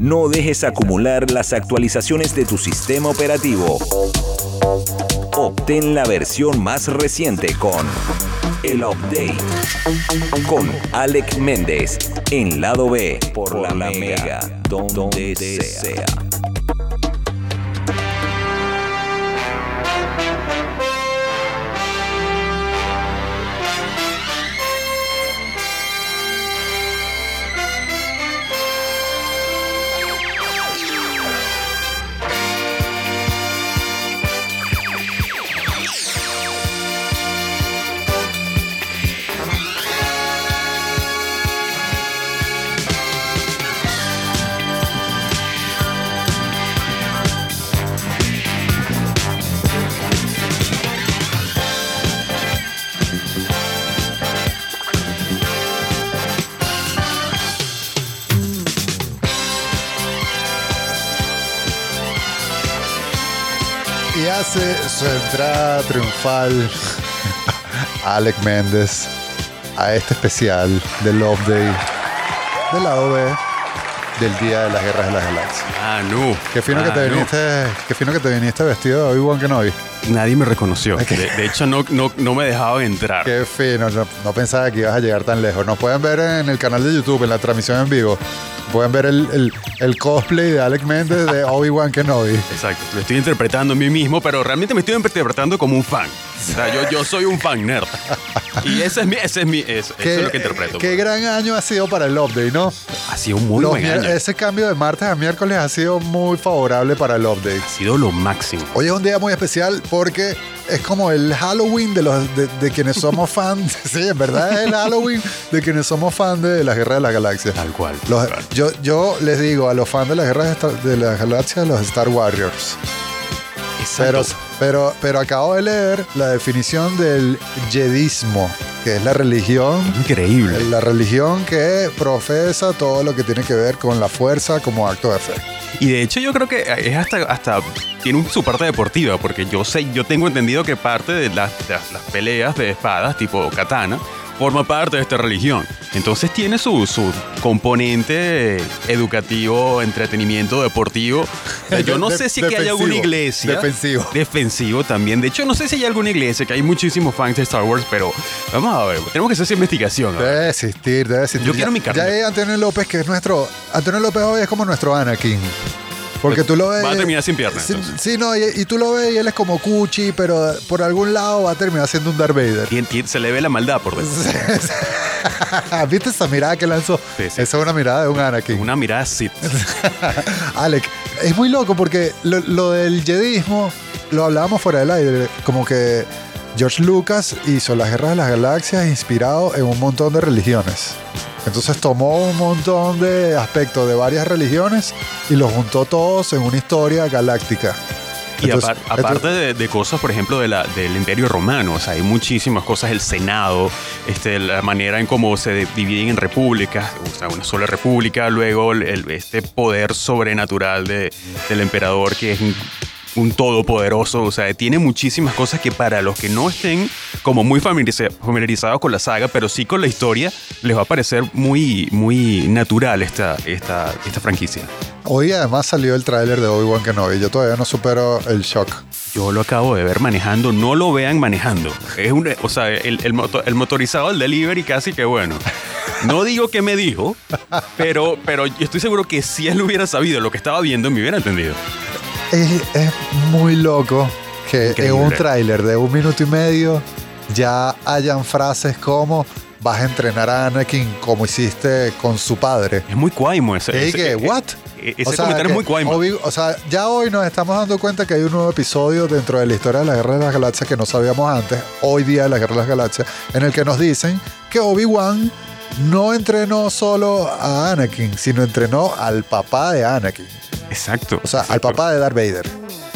No dejes acumular las actualizaciones de tu sistema operativo. Obtén la versión más reciente con el update. Con Alec Méndez en lado B por, la, Mega, donde, sea. Entrada triunfal Alec Méndez a este especial de Love Day del lado B del Día de las Guerras de las Galaxias. Ah, no. Qué fino, que, te Ah, no. viniste, qué fino que te viniste vestido de Obi-Wan Kenobi. Nadie me reconoció. De, de hecho, no, no, no me dejaban entrar. Qué fino, no, no pensaba que ibas a llegar tan lejos. Nos pueden ver en el canal de YouTube, en la transmisión en vivo. Pueden ver el, el- el cosplay de Alec Méndez de Obi-Wan Kenobi. Exacto. Lo estoy interpretando a mí mismo, pero realmente me estoy interpretando como un fan. O sea, yo, yo soy un fan nerd. Y ese es mi, ese es mi, eso, eso es lo que interpreto. pues. qué gran año ha sido para el Update, ¿no? Ha sido un muy Los buen año. Ese cambio de martes a miércoles ha sido muy favorable para el Update. Ha sido lo máximo. Hoy es un día muy especial porque es como el Halloween de los de, de quienes somos fans. sí, en verdad es el Halloween de quienes somos fans de la Guerra de las Galaxias. Tal cual. Los- yo, yo les digo a los fans de la Guerra de, Star- de las Galaxias, los Star Warriors. Pero, Exacto. pero, pero acabo de leer la definición del Jedismo, que es la religión Increíble. la religión que profesa todo lo que tiene que ver con la fuerza como acto de fe. Y de hecho yo creo que es hasta, hasta tiene un- su parte deportiva, porque yo sé, yo tengo entendido que parte de las, de las- las peleas de espadas tipo katana forma parte de esta religión. Entonces tiene su, su componente educativo, entretenimiento, deportivo. O sea, yo no De- sé si que hay alguna iglesia. Defensivo. Defensivo también. De hecho, no sé si hay alguna iglesia, que hay muchísimos fans de Star Wars, pero vamos a ver, tenemos que hacer esa investigación. ¿no? Debe existir, debe existir. Yo quiero mi carnet. Ya hay Antonio López, que es nuestro. Antonio López hoy es como nuestro Anakin. Porque tú lo ves. Va a terminar sin piernas, Sí, sí, no, y, y tú lo ves y él es como Cuchi, pero por algún lado va a terminar siendo un Darth Vader. Tien- tien- se le ve la maldad por dentro. ¿Viste esa mirada que lanzó? Sí, sí. Esa es una mirada de un Anakin. Una mirada Sith. Alec, es muy loco porque lo, lo del jedismo lo hablábamos fuera del aire, como que George Lucas hizo las guerras de las galaxias inspirado en un montón de religiones. Entonces tomó un montón de aspectos de varias religiones y los juntó todos en una historia galáctica. Y Entonces- aparte de, de cosas, por ejemplo, de la, del Imperio Romano, o sea, hay muchísimas cosas, el Senado, este, la manera en cómo se dividen en repúblicas, o sea, una sola república, luego el- el- este poder sobrenatural de- del emperador que es un, todopoderoso, o sea, tiene muchísimas cosas que para los que no estén como muy familiariza- familiarizados con la saga, pero sí con la historia, les va a parecer muy, muy natural esta, esta, esta franquicia. Hoy además salió el tráiler de Obi-Wan Kenobi. Yo todavía no supero el shock. Yo lo acabo de ver manejando, no lo vean manejando. Es un, o sea, el, el moto- el motorizado, el delivery, casi que bueno. No digo que me dijo, pero, pero yo estoy seguro que si él hubiera sabido lo que estaba viendo, me hubiera entendido. Es, es muy loco que en un tráiler de un minuto y medio ya hayan frases como vas a entrenar a Anakin como hiciste con su padre. Es muy cuaimo ese. Y ese- que, eh, ¿what? eh, Ese O sea, comentario es muy cuaimo. O sea, ya hoy nos estamos dando cuenta que hay un nuevo episodio dentro de la historia de la Guerra de las Galaxias que no sabíamos antes, hoy día de la Guerra de las Galaxias, en el que nos dicen que Obi-Wan no entrenó solo a Anakin, sino entrenó al papá de Anakin. Exacto. O sea, al exacto, papá de Darth Vader.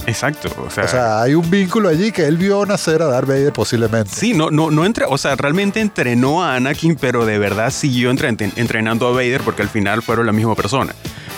Exacto. O sea, O sea, hay un vínculo allí que él vio nacer a Darth Vader posiblemente. Sí, no, no, no entre, o sea, realmente entrenó a Anakin, pero de verdad siguió entre- entrenando a Vader porque al final fueron la misma persona.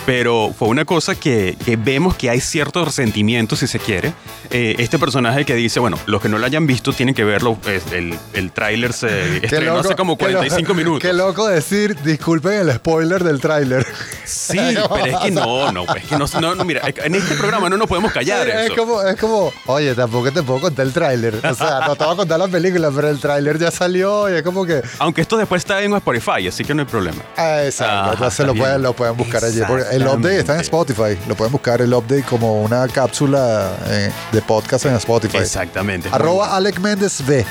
Pero fue una cosa que, que vemos que hay cierto resentimiento, si se quiere. Eh, este personaje que dice, bueno, los que no lo hayan visto tienen que verlo, es- el, el tráiler se estrenó hace como qué loco- 45 minutos. Qué loco decir, disculpen el spoiler del tráiler. Sí, pero es que no, no, es que no, no, no, mira, en este programa no nos podemos callar es eso. como, es como, oye, tampoco te puedo contar el tráiler. O sea, no te voy a contar la película, pero el tráiler ya salió y es como que... Aunque esto después está en Spotify, así que no hay problema. Ah, exacto. Ajá, Entonces está lo bien. pueden, lo pueden buscar allí. Porque el update está en. Spotify. Lo pueden buscar el update como una cápsula eh, de podcast en Spotify. Exactamente. Arroba Alec Méndez B.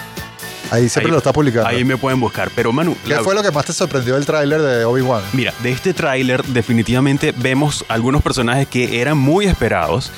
Ahí siempre Ahí- lo está publicando. Ahí me pueden buscar. Pero Manu, ¿Qué la- fue lo que más te sorprendió del tráiler de Obi-Wan? Mira, de este tráiler definitivamente vemos algunos personajes que eran muy esperados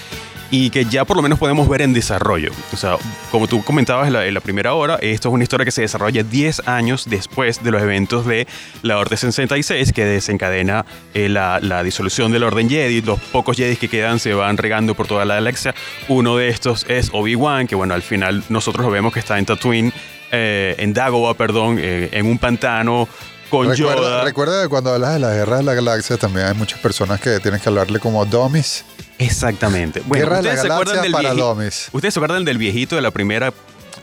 y que ya por lo menos podemos ver en desarrollo. O sea, como tú comentabas en la, en la primera hora, esto es una historia que se desarrolla 10 años después de los eventos de la Orden 66 que desencadena eh, la, la disolución de la Orden Jedi. Los pocos Jedi que quedan se van regando por toda la galaxia. Uno de estos es Obi-Wan, que bueno, al final nosotros lo vemos que está en Tatooine, eh, en Dagobah, perdón, eh, en un pantano con Recuerda, Yoda. recuerda que cuando hablas de la guerra de la galaxia también hay muchas personas que tienes que hablarle como dummies. Exactamente. Bueno, Guerra de la ¿ustedes se acuerdan del para vieji- dummies. ¿Ustedes se acuerdan del viejito de la primera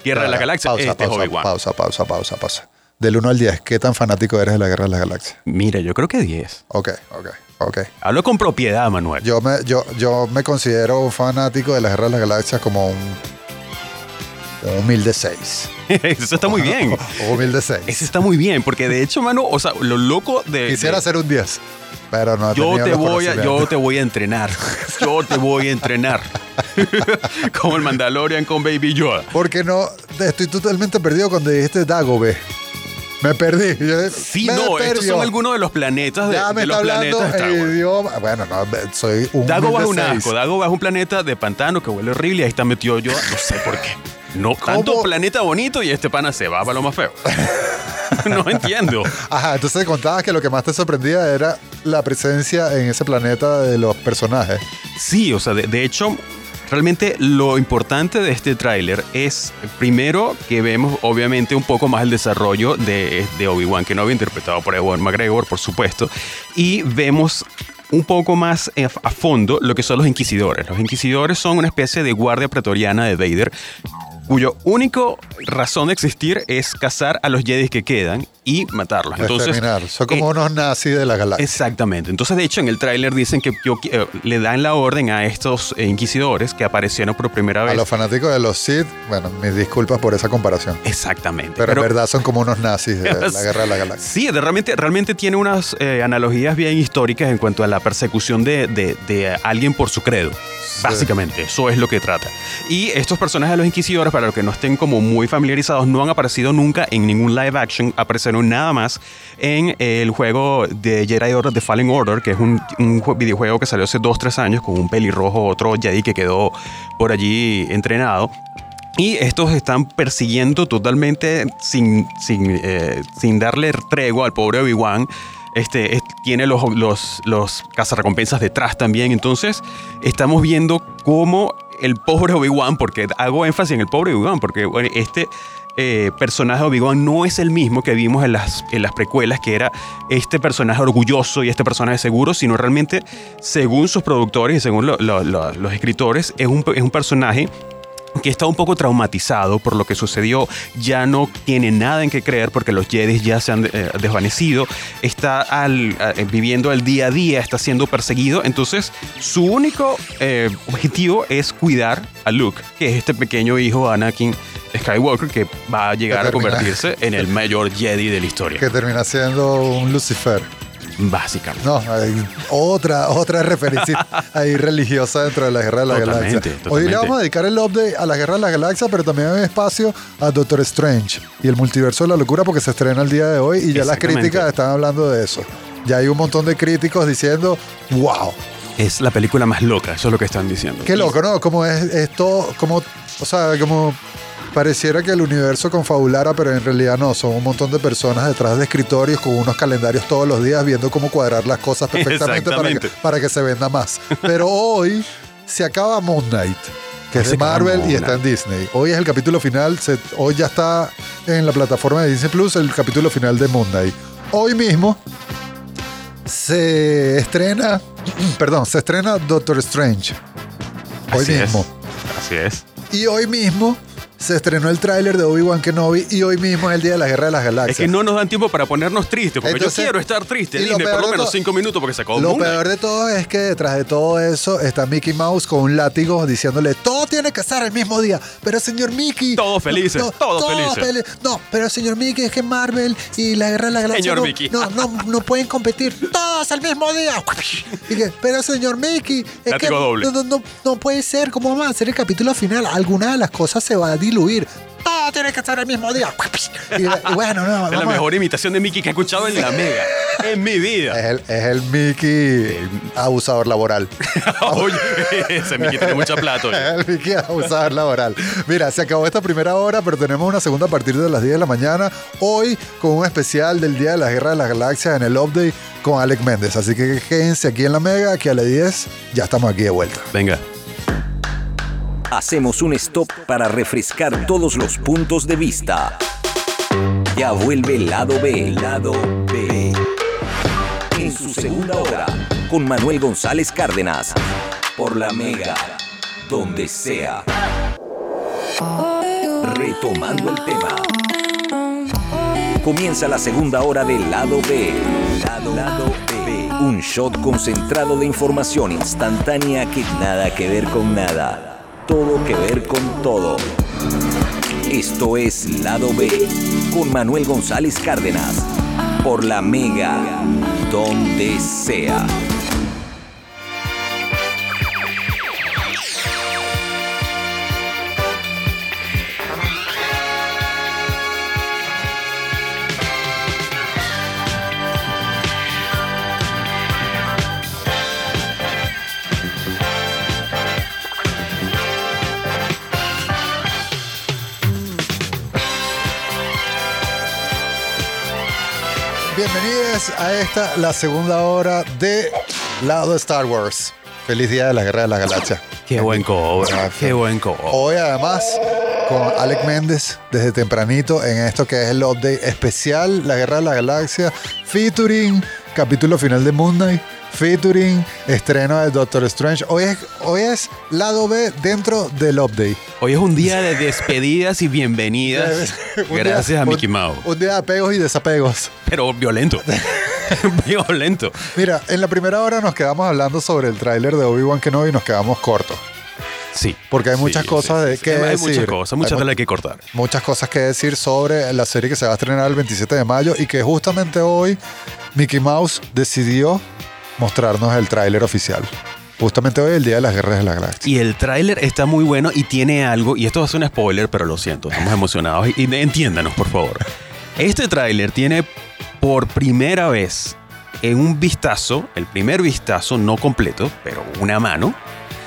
Guerra de la Galaxia? Pausa, este es pausa, pausa, pausa, pausa, pausa. Del 1 al 10, ¿qué tan fanático eres de la guerra de la galaxia? Mira, yo creo que 10. Ok, ok, ok. Hablo con propiedad, Manuel. Yo me, yo, yo me considero un fanático de la guerra de la galaxia como un, humilde 6. Eso está muy bien. Humilde 6. Eso está muy bien, porque de hecho, mano, o sea, lo loco de... Quisiera de- ser un 10, pero no he yo te voy a, yo te voy a entrenar. Yo te voy a entrenar. Como el Mandalorian con Baby Yoda. Porque no, estoy totalmente perdido cuando dijiste Dagobe. Me perdí. Yo- Sí, me no, estos son algunos de los planetas de, Ya me de los está hablando planetas de el idioma. Bueno, no, soy un Dagobah es un asco. seis. Dagobah es un planeta de pantano que huele horrible y ahí está metido yo. No sé por qué. No, tanto planeta bonito y este pana se va para lo más feo. no entiendo. Ajá, entonces contabas que lo que más te sorprendía era la presencia en ese planeta de los personajes. Sí, o sea, de, de hecho, realmente lo importante de este tráiler es, primero, que vemos obviamente un poco más el desarrollo de, de Obi-Wan Kenobi, interpretado por Ewan McGregor, por supuesto, y vemos un poco más a fondo lo que son los inquisidores. Los inquisidores son una especie de guardia pretoriana de Vader cuyo único razón de existir es cazar a los Jedi que quedan y matarlos. Entonces. Son como eh, unos nazis de la galaxia. Exactamente. Entonces, de hecho, en el tráiler dicen que yo- eh, le dan la orden a estos eh, inquisidores que aparecieron por primera A vez. los fanáticos de los Sith, bueno, mis disculpas por esa comparación. Exactamente. Pero, en verdad son como unos nazis de la guerra de la galaxia. Sí, de- realmente, realmente tiene unas analogías bien históricas en cuanto a la persecución de, de- de alguien por su credo. Básicamente, eso es lo que trata. Y estos personajes de los inquisidores, para los que no estén como muy familiarizados, no han aparecido nunca en ningún live action, nada más en el juego de Jedi Order The Fallen Order, que es un, un jue- videojuego que salió hace 2-3 años con un pelirrojo, otro Jedi que quedó por allí entrenado. Y estos están persiguiendo totalmente sin, sin, eh, sin darle tregua al pobre Obi-Wan. Este, es- tiene los, los, los cazarrecompensas detrás también. Entonces, estamos viendo cómo el pobre Obi-Wan, porque hago énfasis en el pobre Obi-Wan, porque bueno, este eh, personaje de Obi-Wan no es el mismo que vimos en las, en las precuelas, que era este personaje orgulloso y este personaje seguro, sino realmente, según sus productores y según lo- lo- lo- los escritores, es un, es un personaje que está un poco traumatizado por lo que sucedió, ya no tiene nada en qué creer porque los Jedi ya se han eh, desvanecido, está al- eh, viviendo el día a día, está siendo perseguido, entonces su único eh, objetivo es cuidar a Luke, que es este pequeño hijo Anakin Skywalker que va a llegar a convertirse en el mayor Jedi de la historia. Que termina siendo un Lucifer. Básicamente. No, hay otra, otra referencia ahí religiosa dentro de la Guerra de la Totalmente, Galaxia. Hoy le vamos a dedicar el update a la Guerra de la Galaxia, pero también hay espacio a Doctor Strange y el multiverso de la locura porque se estrena el día de hoy y ya las críticas están hablando de eso. Ya hay un montón de críticos diciendo, wow, Es la película más loca, eso es lo que están diciendo. qué loco, ¿no? Como es esto, como, o sea, como pareciera que el universo confabulara, pero en realidad no, son un montón de personas detrás de escritorios con unos calendarios todos los días viendo cómo cuadrar las cosas perfectamente para que, Exactamente. para que se venda más. Pero hoy se acaba Moon Knight, que es de Marvel y está en Disney. Hoy es el capítulo final, se- hoy ya está en la plataforma de Disney Plus el capítulo final de Moon Knight. Hoy mismo se estrena, perdón, se estrena Doctor Strange. Hoy Así mismo. Es. Así es. Y hoy mismo se estrenó el tráiler de Obi-Wan Kenobi y hoy mismo es el día de la Guerra de las Galaxias. Es que no nos dan tiempo para ponernos tristes, porque Entonces, yo quiero estar triste. y lo Disney, por lo menos cinco minutos porque se acabó Lo peor de todo es que detrás de todo eso está Mickey Mouse con un látigo diciéndole todo tiene que estar el mismo día. Pero señor Mickey. Todos felices, todos felices. No, pero señor Mickey es que Marvel y la Guerra de las Galaxias Señor no, Mickey. no, no, no pueden competir todos al mismo día. Y que, pero señor Mickey, es que doble. No, no, no, no puede ser. ¿Cómo vamos a hacer el capítulo final? Alguna de las cosas se va a diluir. Todo tiene que estar el mismo día. Y, y bueno, no. Es la mejor imitación de Mickey que he escuchado en la mega. En mi vida. Es el, es el Mickey abusador laboral. Oye, ese Mickey tiene mucha plata. oye. El Mickey abusador laboral. Mira, se acabó esta primera hora, pero tenemos una segunda a partir de las 10 de la mañana. Hoy con un especial del Día de la Guerra de las Galaxias en el update con Alec Méndez. Así que quédense aquí en la Mega, que a las 10 ya estamos aquí de vuelta. Venga. Hacemos un stop para refrescar todos los puntos de vista. Ya vuelve el lado B, lado B. En su segunda hora, con Manuel González Cárdenas. Por la Mega, donde sea. Retomando el tema. Comienza la segunda hora del lado B. Lado, lado B. Un shot concentrado de información instantánea que nada que ver con nada. Todo que ver con todo. Esto es Lado B con Manuel González Cárdenas. Por la Mega, donde sea. Bienvenidos a esta, la segunda hora de Lado Star Wars. Feliz Día de la Guerra de las Galaxias. Qué buen cobre. Qué buen cobre. Hoy además con Alec Méndez desde tempranito en esto que es el update especial La Guerra de la Galaxia featuring capítulo final de Moon Knight featuring estreno de Doctor Strange. Hoy es, hoy es lado B dentro del update. Hoy es un día de despedidas y bienvenidas. Día- Gracias a Mickey Mouse. Un día de apegos y desapegos. Pero violento. violento. Mira, en la primera hora nos quedamos hablando sobre el tráiler de Obi-Wan Kenobi y nos quedamos cortos. Sí. Porque hay muchas Sí, cosas sí, de sí. que Hay decir. muchas cosas, muchas Hay que cortar. muchas cosas que decir sobre la serie que se va a estrenar el 27 de mayo y que justamente hoy Mickey Mouse decidió mostrarnos el tráiler oficial. Justamente hoy, el Día de las Guerras de la Galaxia. Y el tráiler está muy bueno y tiene algo, y esto va a ser un spoiler, pero lo siento, estamos emocionados. Y entiéndanos, por favor. Este tráiler tiene por primera vez en un vistazo, el primer vistazo, no completo, pero una mano,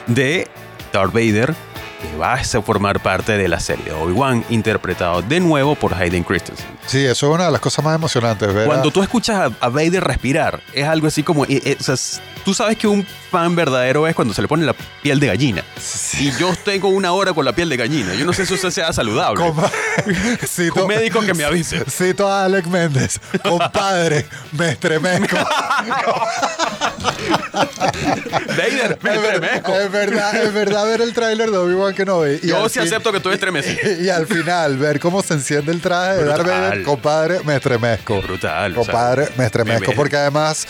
de Darth Vader, que va a formar parte de la serie de Obi-Wan, interpretado de nuevo por Hayden Christensen. Sí, eso es una de las cosas más emocionantes. Ver a- Cuando tú escuchas a, a Vader respirar, es algo así como. eh, eh, o sea, tú sabes que un fan verdadero es cuando se le pone la piel de gallina. Y yo tengo una hora con la piel de gallina. Yo no sé si eso sea saludable. Compa- Cito- Un médico que me avise. Cito a Alec Méndez. Compadre, me estremezco. Vader, me Es estremezco. Es verdad, es verdad ver el tráiler de Obi-Wan Kenobi. Y Yo sí fin- acepto que tú estremecido. Y al final, ver cómo se enciende el traje de Darth. Vader, compadre, me estremezco. Brutal. o sea, Compadre, me estremezco. me- Porque además,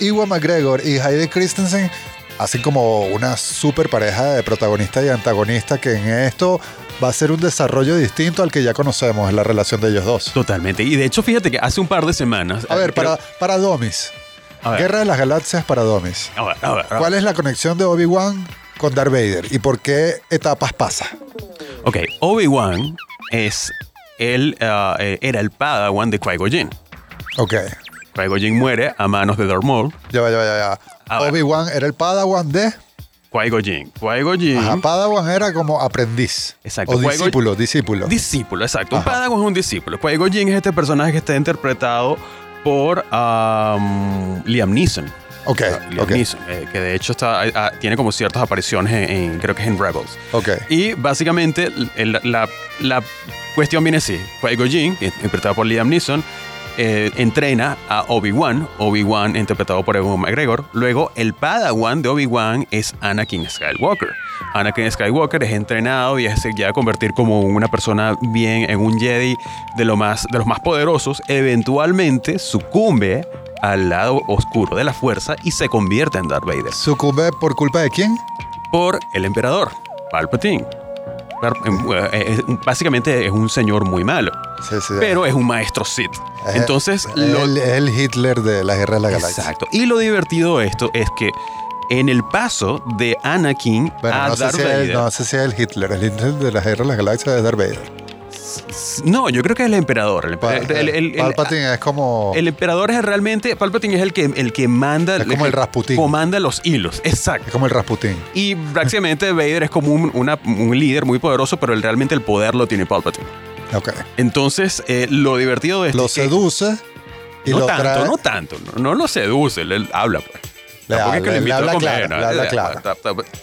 Ewan McGregor y Hayden Christensen hacen como una super pareja de protagonista y antagonista que en esto va a ser un desarrollo distinto al que ya conocemos en la relación de ellos dos. Totalmente. Y de hecho, fíjate que hace un par de semanas. A ver, creo- para, para Domis. Guerra de las Galaxias para Domis. A ver, a ver, a ver. ¿Cuál es la conexión de Obi-Wan con Darth Vader? ¿Y por qué etapas pasa? Ok, Obi-Wan es. Él ah, eh, era el padawan de Qui-Gon Jinn. Ok. Qui-Gon Jinn muere a manos de Darth Maul. Ya va, ya va, ya va. Obi-Wan era el Padawan de. Qui-Gon Jinn. Qui-Gon Jinn. Ajá, Padawan era como aprendiz. Exacto. O discípulo, discípulo. Discípulo, exacto. Un. Padawan es un discípulo. Qui-Gon Jinn es este personaje que está interpretado por um, Liam Neeson. ok, Liam ok. Neeson, eh, que de hecho está, ah, tiene como ciertas apariciones en, en- creo que es en Rebels. Ok. Y básicamente el- la, la cuestión viene así. Qui-Gon Jinn, interpretado por Liam Neeson, eh, entrena a Obi-Wan, Obi-Wan interpretado por Ewan McGregor. Luego, el Padawan de Obi-Wan es Anakin Skywalker. Anakin Skywalker es entrenado y se llega a convertir como una persona bien en un Jedi de, lo más, de los más poderosos. Eventualmente sucumbe al lado oscuro de la fuerza y se convierte en Darth Vader ¿Sucumbe por culpa de quién? por el emperador, Palpatine. Par- eh, eh, Básicamente es un señor muy malo, Sí, sí. pero es un maestro Sith. Es- Entonces, lo, el, el Hitler de la Guerra de la Galaxia. Exacto. Y lo divertido de esto es que en el paso de Anakin Bueno, a no sé, si es, Vader. no sé si es el Hitler. El Hitler de la Guerra de la Galaxia es Darth Vader. No, yo creo que es el emperador. El, Pa- el- el- el- el- Palpatine es como... el emperador es realmente. Palpatine es el que, el que manda. Es como el Rasputín. Comanda los hilos. es Exacto. como el Rasputín. Y prácticamente Vader es como un, una- un líder muy poderoso, pero realmente el poder lo tiene Palpatine. Ok. Entonces, eh, lo divertido de esto Lo es que- seduce y no lo tanto, no tanto. No, no lo seduce, él habla, pues. Le Tampoco es que lo le a habla comer, claro, ¿no? le habla ta-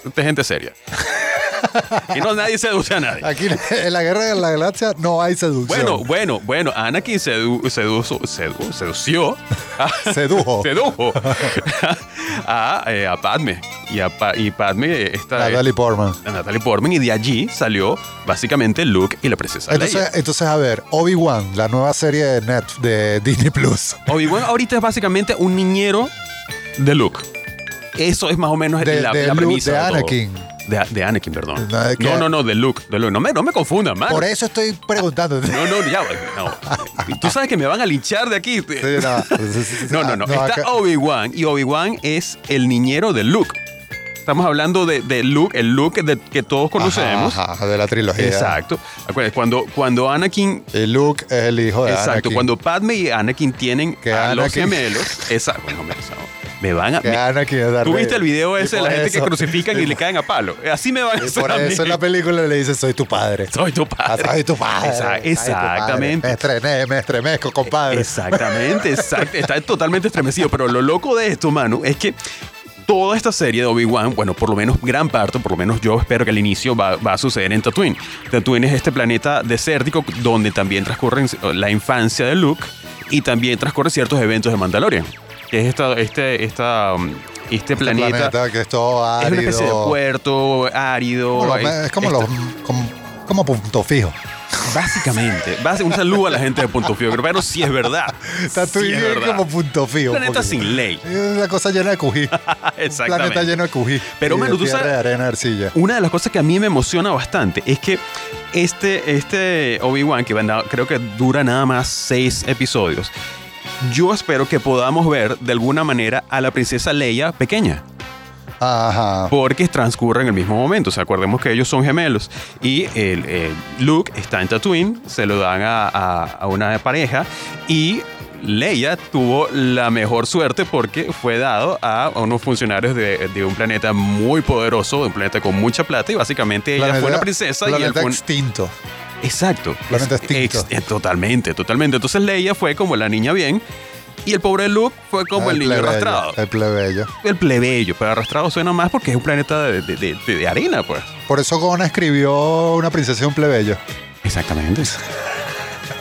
Esta es gente seria. y no nadie seduce a nadie. Aquí en la Guerra de la Galaxia no hay seducción. Bueno, bueno, bueno, Anakin sedu, seduzo- sedu- sedució, a- Sedujo. sedujo a, eh, a Padme. Y, a y Padme está Natalie Portman. a Natalie Portman y de allí salió básicamente Luke y la princesa Entonces, Leia. entonces, a ver, Obi-Wan, la nueva serie de Net de Disney Plus. Obi-Wan ahorita es básicamente un niñero de Luke. Eso es más o menos De, la, de la Luke, premisa de todo. Anakin. De, de Anakin, perdón. No, de No, no, no, de Luke. De Luke. No, me, no me confundan, man. Por eso estoy preguntando. No, no, ya. No. Tú sabes que me van a linchar de aquí. Sí, no, No, no, no. Está Obi-Wan y Obi-Wan es el niñero de Luke. Estamos hablando de, de Luke, el Luke de- que todos conocemos. Ajá, ajá, de la trilogía. Exacto. Acuérdense, cuando, cuando Anakin. Y Luke es el hijo de Exacto, Anakin. cuando Padme y Anakin tienen Que a los Anakin- gemelos. Exacto. Bueno, me, me van a. Que me- Anakin es ¿Tú viste el video Y ese de la gente que eso- crucifican y le caen a palo? Así me van a Y hacer por eso en la película le dice, soy tu padre. Soy tu Ah, padre. Soy tu padre. Exa- soy tu padre. exactamente. Me, estrené, me estremezco, compadre. Exactamente, exacto. Está totalmente estremecido. Pero lo loco de esto, Manu, es que toda esta serie de Obi-Wan, bueno, por lo menos gran parte, por lo menos yo espero que al inicio va, va a suceder en Tatooine. Tatooine es este planeta desértico donde también transcurren la infancia de Luke y también transcurren ciertos eventos de Mandalorian. Que es esta, este, esta, um, este, Este planeta. que es todo Es una especie de puerto árido. Como los- es como, los, como, como punto fijo. Básicamente. Un saludo a la gente de Punto Fijo, pero sí es verdad. Tatooine Sí es es verdad. como punto fijo. Planeta sin ley. Es una cosa llena de cují. Exactamente. planeta lleno de cují. Pero, mano, tú sabes- de arena, arcilla. Una de las cosas que a mí me emociona bastante es que este, este Obi-Wan, que creo que dura nada más seis episodios, yo espero que podamos ver de alguna manera a la princesa Leia pequeña. Ajá. Porque transcurre en el mismo momento. O sea, acordemos que ellos son gemelos. Y el, el Luke está en Tatooine, se lo dan a, a- a una pareja. Y Leia tuvo la mejor suerte porque fue dado a unos funcionarios de, de un planeta muy poderoso, de un planeta con mucha plata. Y básicamente ella Planeta- fue una princesa y él planeta fue un- extinto. Exacto. Planeta Es- extinto. ex- eh, totalmente, totalmente. Entonces Leia fue como la niña bien. Y el pobre Luke fue como el, niño plebeyo, arrastrado. El plebeyo. El plebeyo, pero arrastrado suena más porque es un planeta de, de- de- de arena, pues. Por eso Gona escribió una princesa y un plebeyo. Exactamente.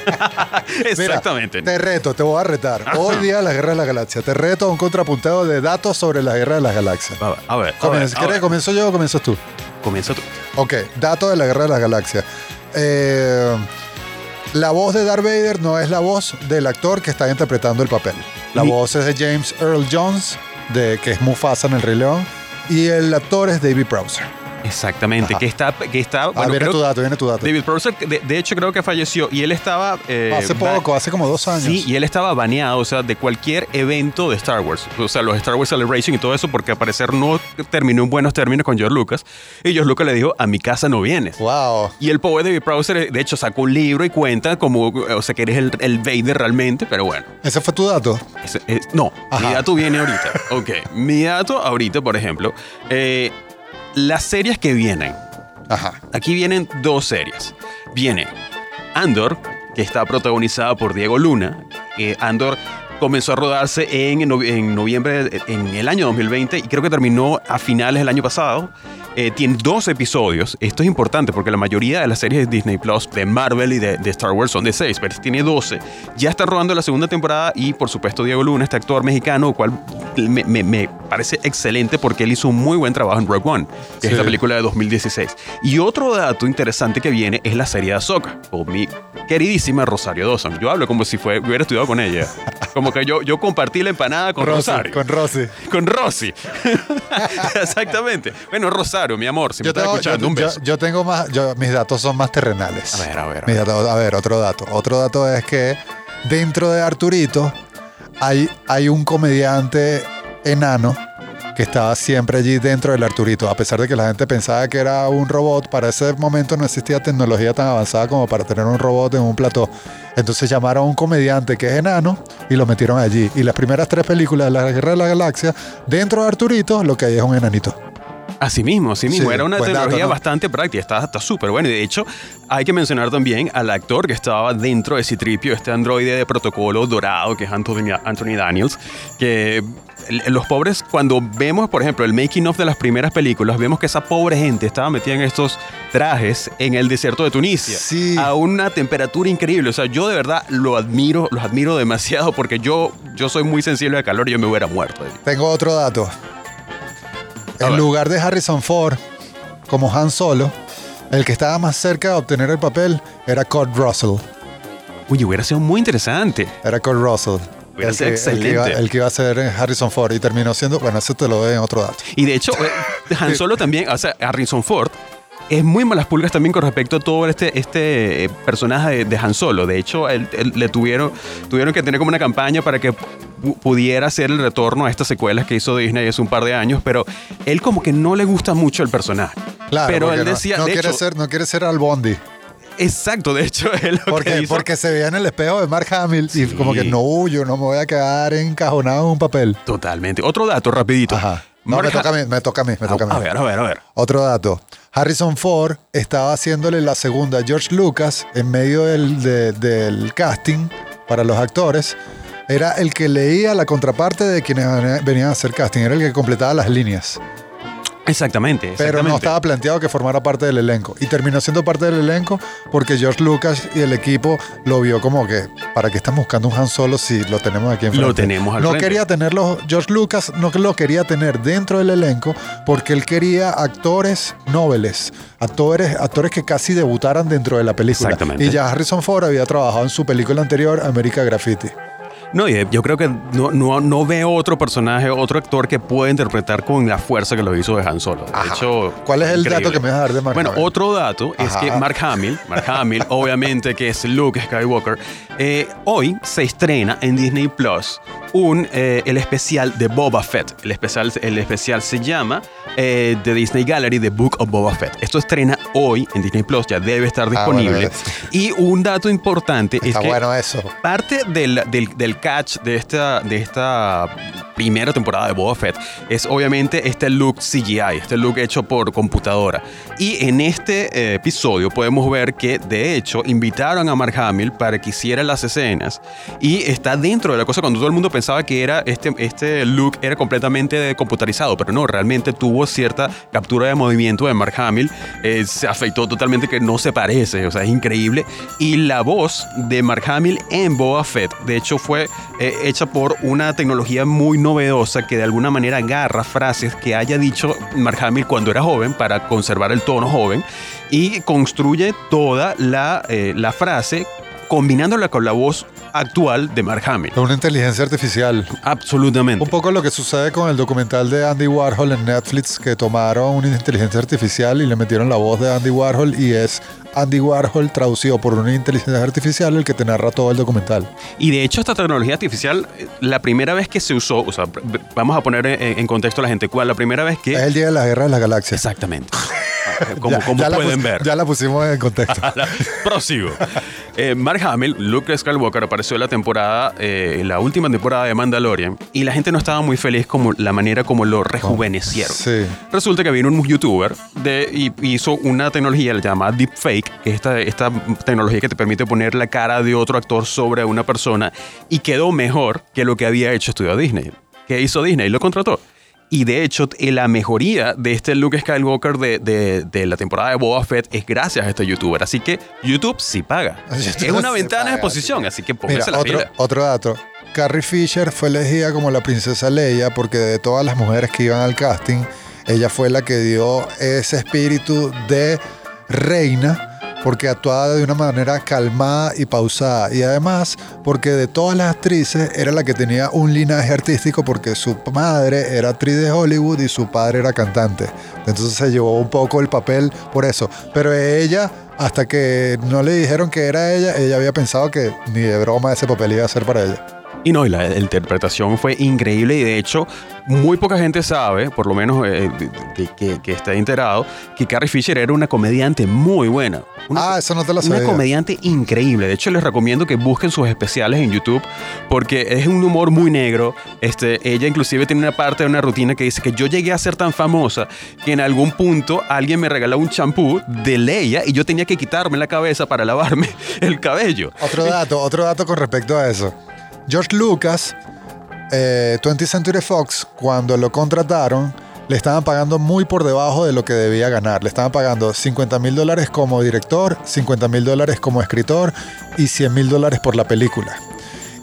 Mira, Exactamente. te reto, te voy a retar. Hoy día la guerra de la galaxia. Te reto a un contrapunteo de datos sobre la guerra de las galaxias. A ver, a ver. a ver, Comienza- a ¿Quieres ver. que comienzo yo o comienzas tú? Comienza tú. Ok, datos de la guerra de las galaxias. Eh, la voz de Darth Vader no es la voz del actor que está interpretando el papel. La Ni- voz es de James Earl Jones, de, que es Mufasa en El Rey León. Y el actor es David Prowser. Exactamente. Ajá. Que está, que está. Ah, bueno, viene creo- tu dato, viene tu dato. David Prowser, de, de hecho, creo que falleció y él estaba. eh, hace poco, hace como dos años. Sí, y él estaba baneado, o sea, de cualquier evento de Star Wars. O sea, los Star Wars Celebration y todo eso, porque al parecer no terminó en buenos términos con George Lucas. Y George Lucas le dijo: A mi casa no vienes. Wow. Y el pobre David Prowser, de hecho, sacó un libro y cuenta como, o sea, que eres el, el Vader realmente, pero bueno. Ese fue tu dato. Ese- es- no, Ajá. mi dato viene ahorita. Ok, mi dato ahorita, por ejemplo, eh, las series que vienen. Ajá. Aquí vienen dos series. Viene Andor, que está protagonizada por Diego Luna. Eh, Andor comenzó a rodarse en, en noviembre, en el año 2020, y creo que terminó a finales del año pasado. Eh, tiene dos episodios. Esto es importante porque la mayoría de las series de Disney Plus, de Marvel y de, de Star Wars son de seis, pero este tiene 12. Ya está rodando la segunda temporada y, por supuesto, Diego Luna, este actor mexicano, cual me, me- me parece excelente porque él hizo un muy buen trabajo en Rogue One, que es Sí. esta película de 2016. Y otro dato interesante que viene es la serie de Ahsoka, con mi queridísima Rosario Dawson. Yo hablo como si fue, hubiera estudiado con ella. Como que yo, yo compartí la empanada con Rosy, Rosario. Con Rosy. Con Rosy. Exactamente. Bueno, Rosario, mi amor, si me Yo estás tengo, escuchando, yo- un beso. yo tengo más, yo- mis datos son más terrenales. A ver, a ver, a Mis ver. datos- a ver, otro dato. Otro dato es que dentro de Arturito hay, hay un comediante enano que estaba siempre allí dentro del Arturito, a pesar de que la gente pensaba que era un robot, para ese momento no existía tecnología tan avanzada como para tener un robot en un plató. Entonces llamaron a un comediante que es enano y lo metieron allí. Y las primeras tres películas de la Guerra de la Galaxia, dentro de Arturito, lo que hay es un enanito. Así mismo, así mismo. Sí, Era una dato, tecnología ¿no? bastante práctica. Está súper bueno. Y de hecho, hay que mencionar también al actor que estaba dentro de Citripio, este androide de protocolo dorado, que es Anthony, Anthony Daniels. Que los pobres, cuando vemos, por ejemplo, el making of de las primeras películas, vemos que esa pobre gente estaba metida en estos trajes en el desierto de Tunisia. Sí. A una temperatura increíble. O sea, yo de verdad lo admiro, los admiro demasiado porque yo, yo soy muy sensible al calor y yo me hubiera muerto. Tengo otro dato. En lugar de Harrison Ford como Han Solo, el que estaba más cerca de obtener el papel era Kurt Russell. Uy, hubiera sido muy interesante. Era Kurt Russell. Hubiera el, sido que, el que iba, excelente. el que iba a ser Harrison Ford y terminó siendo, bueno, eso te lo doy en otro dato. Y de hecho, eh, Han Solo también, o sea, Harrison Ford es muy malas pulgas también con respecto a todo este, este eh, personaje de, de Han Solo. De hecho, él- él- le tuvieron, tuvieron que tener como una campaña para que pudiera hacer el retorno a estas secuelas que hizo Disney hace un par de años, pero él como que no le gusta mucho el personaje. Claro, pero él no- decía, no, de quiere hecho, ser, no quiere ser Al Bondi. exacto, de hecho, él lo que Porque, hizo- porque se veía en el espejo de Mark Hamill y Sí. como que no, yo no me voy a quedar encajonado en un papel. Totalmente. Otro dato rapidito. Ajá. No, Mark me toca a mí, me toca a mí, me toca a mí. a ver, a ver, a ver. Otro dato. Harrison Ford estaba haciéndole la segunda a George Lucas en medio del, de- del casting para los actores. Era el que leía la contraparte de quienes venían a hacer casting. Era el que completaba las líneas. Exactamente, Pero no estaba planteado que formara parte del elenco. Y terminó siendo parte del elenco porque George Lucas y el equipo lo vio como que, ¿para qué están buscando un Han Solo si lo tenemos aquí enfrente? Lo tenemos al No frente. quería tenerlo, George Lucas no lo quería tener dentro del elenco porque él quería actores nobles, actores, actores que casi debutaran dentro de la película. Exactamente. Y ya Harrison Ford había trabajado en su película anterior, America Graffiti. No, y yo creo que no, no, no veo otro personaje, otro actor que pueda interpretar con la fuerza que lo hizo de Han Solo. De Ajá. hecho, ¿Cuál es el increíble. dato que me vas a dar de Mark Bueno, Hamill? otro dato es que Mark Hamill, Mark Hamill, obviamente que es Luke Skywalker, eh, hoy se estrena en Disney Plus un, eh, el especial de Boba Fett. El especial, el especial se llama eh, The Disney Gallery, The Book of Boba Fett. Esto estrena hoy en Disney Plus, ya debe estar Ah, bueno, disponible. es- y un dato importante es Está que bueno eso. Parte del, del, del catch de esta, de esta primera temporada de Boba Fett es obviamente este look CGI, este look hecho por computadora. Y en este eh, episodio podemos ver que de hecho invitaron a Mark Hamill para que hiciera las escenas y está dentro de la cosa cuando todo el mundo pensaba que era este, este look era completamente computarizado, pero no, realmente tuvo cierta captura de movimiento de Mark Hamill, eh, se afeitó totalmente que no se parece, o sea, es increíble. Y la voz de Mark Hamill en Boba Fett, de hecho, fue eh, hecha por una tecnología muy novedosa que de alguna manera agarra frases que haya dicho Mark Hamill cuando era joven para conservar el tono joven y construye toda la, eh, la frase combinándola con la voz actual de Mark Hamill. Una inteligencia artificial. Absolutamente. Un poco lo que sucede con el documental de Andy Warhol en Netflix, que tomaron una inteligencia artificial y le metieron la voz de Andy Warhol y es Andy Warhol traducido por una inteligencia artificial el que te narra todo el documental. Y de hecho esta tecnología artificial, la primera vez que se usó, o sea, vamos a poner en, en contexto a la gente, ¿cuál? La primera vez que... Es el día de la guerra de las galaxias. Exactamente. Como, Ya- como ya la pueden ver. Ya la pusimos en contexto. Prosigo. Eh, Mark Hamill, Luke Skywalker, apareció en la temporada, eh, la última temporada de Mandalorian, y la gente no estaba muy feliz como la manera como lo rejuvenecieron. Sí. Resulta que vino un youtuber de, y hizo una tecnología llamada Deepfake, que es esta, esta tecnología que te permite poner la cara de otro actor sobre una persona y quedó mejor que lo que había hecho Estudio Disney. ¿Qué hizo Disney? Lo contrató. Y de hecho, eh, la mejoría de este Luke Skywalker de, de- de la temporada de Boba Fett es gracias a este youtuber. Así que YouTube sí paga. YouTube es una ventana de exposición, sí. así que póngase la otro, pila. otro dato. Carrie Fisher fue elegida como la princesa Leia porque de todas las mujeres que iban al casting, ella fue la que dio ese espíritu de reina porque actuaba de una manera calmada y pausada. Y además, porque de todas las actrices era la que tenía un linaje artístico porque su madre era actriz de Hollywood y su padre era cantante. Entonces se llevó un poco el papel por eso. Pero ella, hasta que no le dijeron que era ella, ella había pensado que ni de broma ese papel iba a ser para ella. Y no, y la interpretación fue increíble y de hecho muy poca gente sabe, por lo menos eh, de- de- que, que está enterado, que Carrie Fisher era una comediante muy buena. Una, ah, eso no te lo una sabía. comediante increíble. De hecho, les recomiendo que busquen sus especiales en YouTube porque es un humor muy negro. Este, ella inclusive tiene una parte de una rutina que dice que yo llegué a ser tan famosa que en algún punto alguien me regaló un champú de Leia y yo tenía que quitarme la cabeza para lavarme el cabello. Otro dato, otro dato con respecto a eso. George Lucas, eh, 20th Century Fox, cuando lo contrataron, le estaban pagando muy por debajo de lo que debía ganar. Le estaban pagando 50 mil dólares como director, 50 mil dólares como escritor y 100 mil dólares por la película.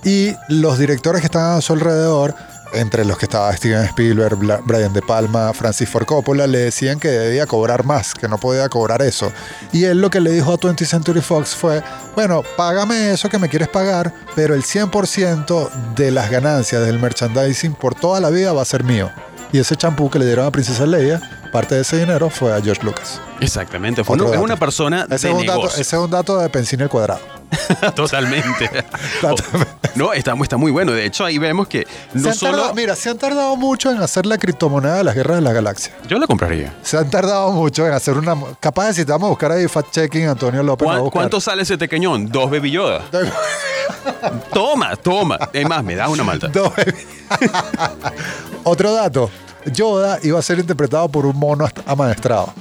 Y los directores que estaban a su alrededor, entre los que estaba Steven Spielberg, Brian De Palma, Francis Ford Coppola, le decían que debía cobrar más, que no podía cobrar eso. Y él lo que le dijo a 20th Century Fox fue, bueno, págame eso que me quieres pagar, pero el 100% de las ganancias del merchandising por toda la vida va a ser mío. Y ese champú que le dieron a Princesa Leia, parte de ese dinero fue a George Lucas. Exactamente. Fue Otro una- es dato. una persona Ese de es, un dato, ese es un dato de Pensini al cuadrado. Totalmente. no, está, está muy bueno. De hecho, ahí vemos que Se no han solo... tardado- mira, se han tardado mucho en hacer la criptomoneda de las guerras de la galaxia. Yo la compraría. Se han tardado mucho en hacer una. Capaz necesitamos buscar ahí fact-checking, Antonio López. a ¿Cuán-. ¿Cuánto sale ese tequeñón? Dos Baby Yoda. Toma, toma. Es más, me da una malta. No, Otro dato. Yoda iba a ser interpretado por un mono amaestrado.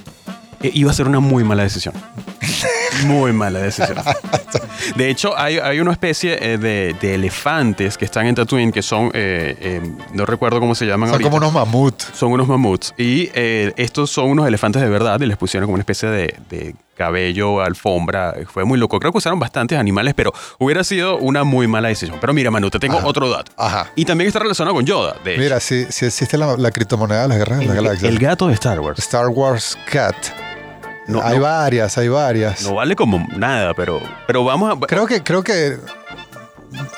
Eh, Iba a ser una muy mala decisión. Muy mala decisión. De hecho, hay, hay una especie eh, de, de elefantes que están en Tatooine que son, eh, eh, no recuerdo cómo se llaman Son ahorita. como unos mamuts. Son unos mamuts. Y eh, estos son unos elefantes de verdad y les pusieron como una especie de, de cabello, alfombra. Fue muy loco. Creo que usaron bastantes animales, pero hubiera sido una muy mala decisión. Pero mira, Manu, te tengo Ajá. otro dato. Ajá. Y también está relacionado con Yoda. De hecho. Mira, si, si existe la, la criptomoneda de las guerras de la galaxia. el gato de Star Wars. Star Wars Cat. No, hay no- varias, hay varias. No vale como nada, pero, pero vamos a... Creo que, creo que.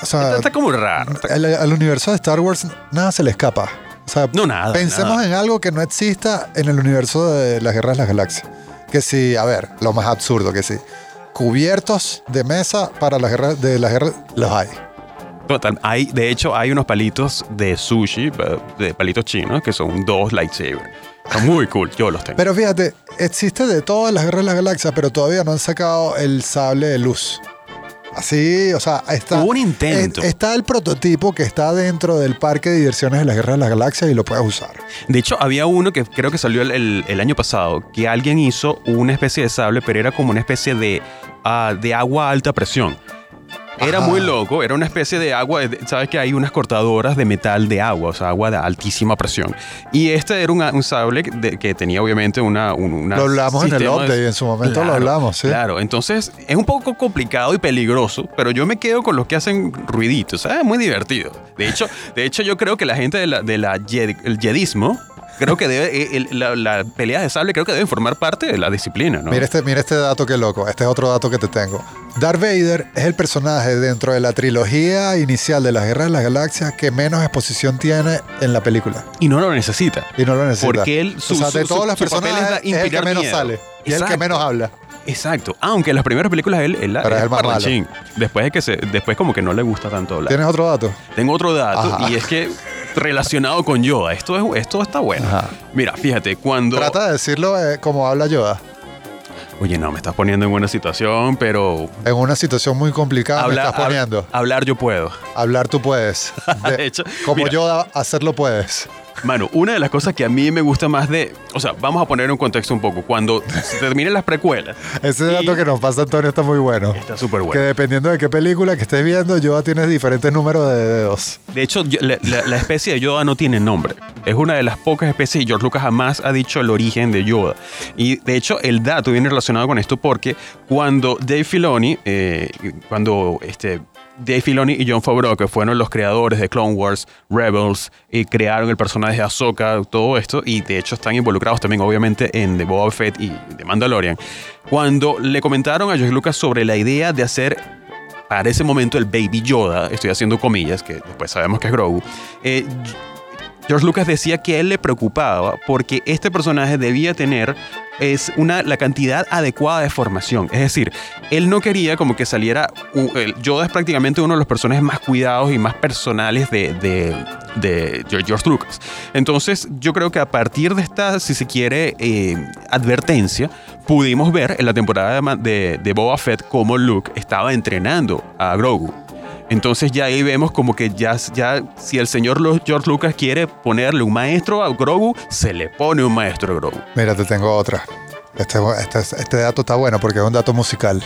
O sea, está, está como raro. Está- al, al universo de Star Wars nada se le escapa. O sea, No, nada, Pensemos nada. en algo que no exista en el universo de las guerras de las galaxias. Que sí, a ver, lo más absurdo que sí. Cubiertos de mesa para las guerras de las guerras los hay. Total, hay, de hecho, hay unos palitos de sushi, eh, de palitos chinos, que son dos lightsabers. Son muy cool, yo los tengo. Pero fíjate, existe de todas las guerras de las galaxias, pero todavía no han sacado el sable de luz. Así, o sea, está. Hubo un intento. es- está el prototipo que está dentro del parque de diversiones de las guerras de las galaxias y lo puedes usar. De hecho, había uno que creo que salió el, el- el año pasado, que alguien hizo una especie de sable, pero era como una especie de, ah, de agua a alta presión. Era Ajá. muy loco, era una especie de agua, sabes que hay unas cortadoras de metal de agua, o sea, agua de altísima presión. Y este era un, un sable de- que tenía obviamente una... un- una Lo hablamos en el update, en su momento lo hablamos, sí. Claro, entonces es un poco complicado y peligroso, pero yo me quedo con los que hacen ruiditos, ¿sabes? Muy divertido. De hecho, de hecho yo creo que la gente de la, de la Jedi- el jedismo, creo que debe, eh, el- la, la pelea de sable creo que deben formar parte de la disciplina, ¿no? Mira este, mira este dato que loco. Este es otro dato que te tengo. Darth Vader es el personaje dentro de la trilogía inicial de las Guerras de las Galaxias que menos exposición tiene en la película. Y no lo necesita. Y no lo necesita. Porque él, su- o sea, de los su papel es es el que menos miedo. sale. Y es el que Exacto. menos habla. Exacto. Aunque en las primeras películas él, él, Pero es el más malo. Después de que se, después como que no le gusta tanto hablar. ¿Tienes otro dato? Tengo otro dato Ajá. y es que relacionado con Yoda, esto, es, esto está bueno. Ajá. Mira, fíjate, cuando... Trata de decirlo eh, como habla Yoda. Oye, no, me estás poniendo en buena situación, pero... En una situación muy complicada me estás hab- poniendo. hablar yo puedo. Hablar tú puedes. De- De hecho, como mira. Yoda, hacerlo puedes. Mano, una de las cosas que a mí me gusta más de. O sea, vamos a poner un contexto un poco. Cuando se terminen las precuelas. Ese y- dato que nos pasa Antonio está muy bueno. Está súper Que bueno. dependiendo de qué película que estés viendo, Yoda tienes diferentes números de dedos. De hecho, yo- la, la- la especie de Yoda no tiene nombre. Es una de las pocas especies y George Lucas jamás ha dicho el origen de Yoda. Y de hecho, el dato viene relacionado con esto porque cuando Dave Filoni, eh, cuando este, Dave Filoni y John Favreau, que fueron los creadores de Clone Wars, Rebels, y crearon el personaje de Ahsoka, todo esto, y de hecho están involucrados también, obviamente, en The Boba Fett y The Mandalorian. Cuando le comentaron a George Lucas sobre la idea de hacer para ese momento el Baby Yoda, estoy haciendo comillas, que después sabemos que es Grogu, eh, George Lucas decía que a él le preocupaba porque este personaje debía tener es una, la cantidad adecuada de formación. Es decir, él no quería como que saliera... Yoda es prácticamente uno de los personajes más cuidados y más personales de, George Lucas. Entonces, yo creo que a partir de esta, si se quiere, eh, advertencia, pudimos ver en la temporada de, de Boba Fett cómo Luke estaba entrenando a Grogu. Entonces ya ahí vemos como que ya, ya si el señor George Lucas quiere ponerle un maestro a Grogu, se le pone un maestro a Grogu. Mira, te tengo otra. Este, este- este dato está bueno porque es un dato musical.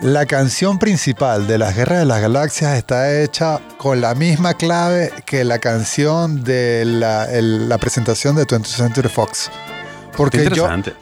La canción principal de las Guerras de las Galaxias está hecha con la misma clave que la canción de la, el- la presentación de 20th Century Fox. Porque,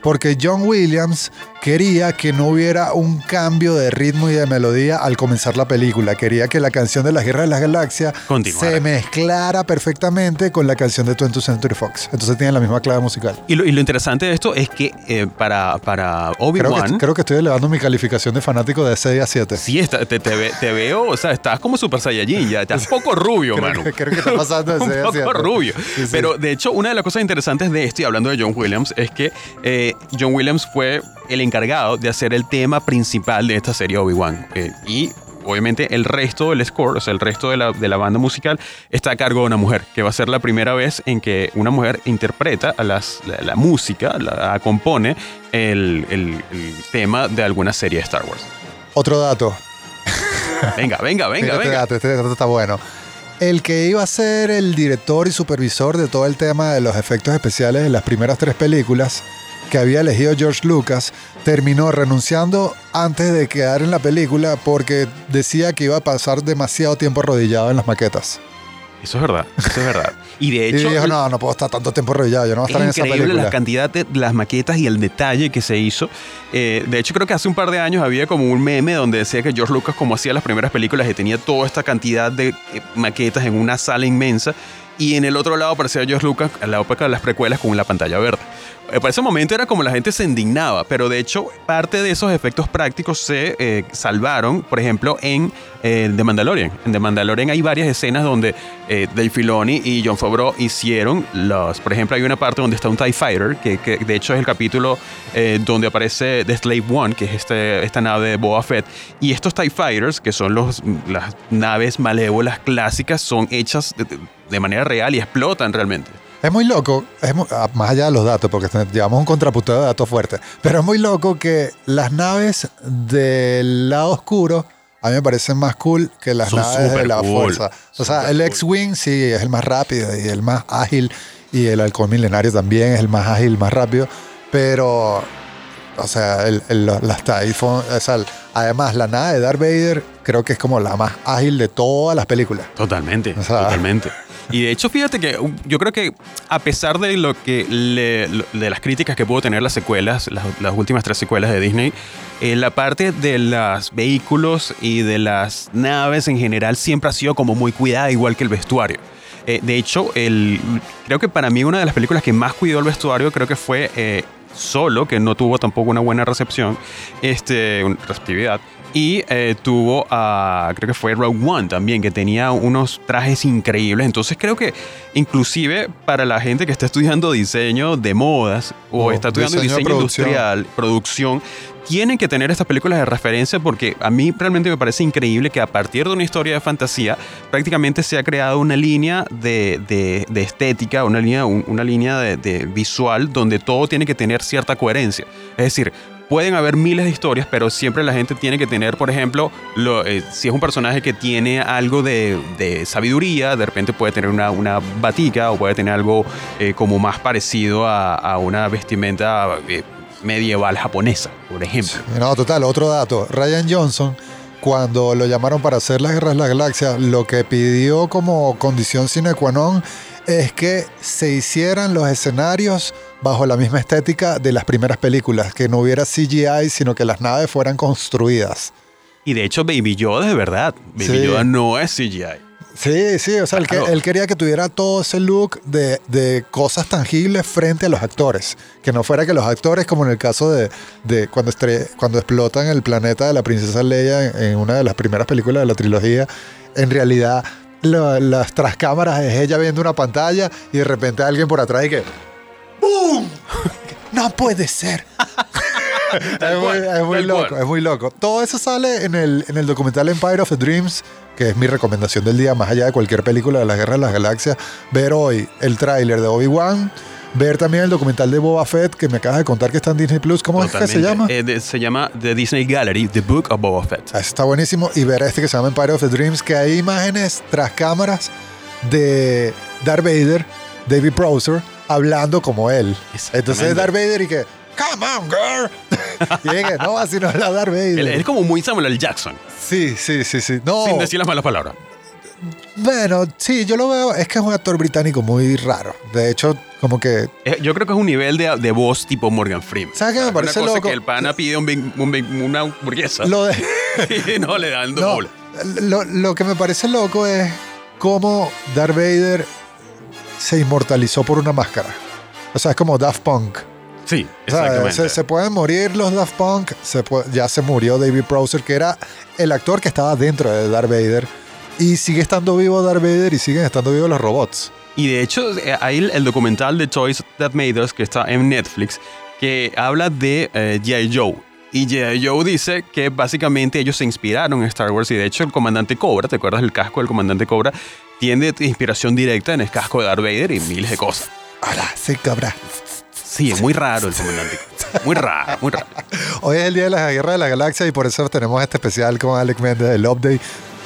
porque John Williams quería que no hubiera un cambio de ritmo y de melodía al comenzar la película. Quería que la canción de las Guerras de las Galaxias Continuara. se mezclara perfectamente con la canción de 20th Century Fox. Entonces tienen la misma clave musical. Y lo, y lo interesante de esto es que eh, para, para Obi-Wan... creo que estoy elevando mi calificación de fanático de 6 a 7. Sí, está- te, te ve- te veo, o sea, estás como Super Saiyajin, ya estás un poco rubio, Creo que- creo que está pasando de un seis a poco siete. rubio. Sí, sí. Pero de hecho, una de las cosas interesantes de esto, y hablando de John Williams, es que eh, John Williams fue el encargado de hacer el tema principal de esta serie Obi-Wan. Eh, y obviamente el resto del score, o sea, el resto de la, de la banda musical, está a cargo de una mujer, que va a ser la primera vez en que una mujer interpreta a las, la, la música, la, compone el, el- el tema de alguna serie de Star Wars. Otro dato. Venga, venga, venga, este venga. dato, este dato está bueno. El que iba a ser el director y supervisor de todo el tema de los efectos especiales de las primeras tres películas que había elegido George Lucas, terminó renunciando antes de quedar en la película porque decía que iba a pasar demasiado tiempo arrodillado en las maquetas. Eso es verdad, eso es verdad. Y de Y hecho, dijo, no, no puedo estar tanto tiempo arrodillado, yo no voy a estar en es esa increíble película. la cantidad de las maquetas y el detalle que se hizo. Eh, de hecho, creo que hace un par de años había como un meme donde decía que George Lucas, como hacía las primeras películas, y tenía toda esta cantidad de eh, maquetas en una sala inmensa. Y en el otro lado aparecía George Lucas, en la época de las precuelas, con la pantalla verde. Eh, Para ese momento era como la gente se indignaba, pero de hecho parte de esos efectos prácticos se eh, salvaron, por ejemplo, en eh, The Mandalorian. En The Mandalorian hay varias escenas donde eh, Dave Filoni y John Favreau hicieron los... Por ejemplo, hay una parte donde está un TIE Fighter, que, de hecho es el capítulo donde aparece The Slave One, que es este, esta nave de Boba Fett. Y estos TIE Fighters, que son las naves malévolas clásicas, son hechas de manera real y explotan realmente. Es muy loco, es mu- ah, más allá de los datos, porque llevamos un contrapunteo de datos fuerte, pero es muy loco que las naves del lado oscuro a mí me parecen más cool que las Son naves de la cool, fuerza. O sea, el cool. X-Wing sí es el más rápido y el más ágil, y el halcón milenario también es el más ágil, más rápido, pero, o sea, el, el- las o sea, además la nave de Darth Vader creo que es como la más ágil de todas las películas. Totalmente, O sea- totalmente. Y de hecho, fíjate que um, yo creo que a pesar de lo que de las críticas que pudo tener las secuelas, las, últimas tres secuelas de Disney, eh, la parte de los vehículos y de las naves en general siempre ha sido como muy cuidada, igual que el vestuario. Eh, de hecho, el, creo que para mí una de las películas que más cuidó el vestuario creo que fue eh, Solo, que no tuvo tampoco una buena recepción, este, receptividad. Y eh, tuvo a, creo que fue Rogue One también, que tenía unos trajes increíbles. Entonces creo que inclusive para la gente que está estudiando diseño de modas o O está estudiando diseño de diseño, producción. industrial, producción, tienen que tener estas películas de referencia porque a mí realmente me parece increíble que a partir de una historia de fantasía prácticamente se ha creado una línea de, de- de estética, una línea, un- una línea de, de visual donde todo tiene que tener cierta coherencia. Es decir, pueden haber miles de historias, pero siempre la gente tiene que tener, por ejemplo, lo, eh, si es un personaje que tiene algo de, de sabiduría, de repente puede tener una, una batica o puede tener algo eh, como más parecido a, a una vestimenta eh, medieval japonesa, por ejemplo. No, total, otro dato. Ryan Johnson, cuando lo llamaron para hacer las guerras de las galaxias, lo que pidió como condición sine qua non es que se hicieran los escenarios bajo la misma estética de las primeras películas, que no hubiera CGI, sino que las naves fueran construidas. Y de hecho, Baby Yoda es verdad. Baby Sí. Yoda no es CGI. Sí, sí, o sea, él, que- él quería que tuviera todo ese look de, de cosas tangibles frente a los actores. Que no fuera que los actores, como en el caso de, de cuando, estre- cuando explotan el planeta de la princesa Leia en, en una de las primeras películas de la trilogía, en realidad las tras cámaras es ella viendo una pantalla y de repente alguien por atrás y que ¡Boom! No puede ser. es muy, es loco, cual. es muy loco. Todo eso sale en el, en el documental Empire of the Dreams, que es mi recomendación del día, más allá de cualquier película de la Guerra de las Galaxias. Ver hoy el tráiler de Obi-Wan, ver también el documental de Boba Fett, que me acabas de contar que está en Disney Plus. ¿Cómo es que se llama? Eh, de- se llama The Disney Gallery, The Book of Boba Fett. Ah, Está buenísimo. Y ver este que se llama Empire of the Dreams, que hay imágenes tras cámaras de Darth Vader, David Prowser, hablando como él. Entonces Darth Vader y que, come on, girl. y dije, no, así no habla Darth Vader. Él es como muy Samuel L. Jackson, Sí, sí, sí, sí. No, sin decir las malas palabras. Bueno, sí, yo lo veo, es que es un actor británico muy raro. De hecho, como que, Eh, Yo creo que es un nivel de, de voz tipo Morgan Freeman. ¿Sabes qué me Una parece cosa loco? que el pana pide un una hamburguesa lo de... y no le dan No, lo, lo que me parece loco es cómo Darth Vader se inmortalizó por una máscara. O sea, es como Daft Punk. Sí, O sea, exactamente. se, se pueden morir los Daft Punk, se puede- ya se murió David Prowser, que era el actor que estaba dentro de Darth Vader, y sigue estando vivo Darth Vader y siguen estando vivos los robots. Y de hecho, eh, hay el, documental de Toys That Made Us que está en Netflix que habla de eh, G.I. Joe. Y G.I. Joe dice que básicamente ellos se inspiraron en Star Wars y de hecho el comandante Cobra, ¿te acuerdas del casco del comandante Cobra? Tiene inspiración directa en el casco de Darth Vader y miles de cosas. Hola, sí, cabra. Sí, es muy raro el comandante Cobra. Muy raro, muy raro. Hoy es el día de la Guerra de la Galaxia y por eso tenemos este especial con Alec Méndez, el update.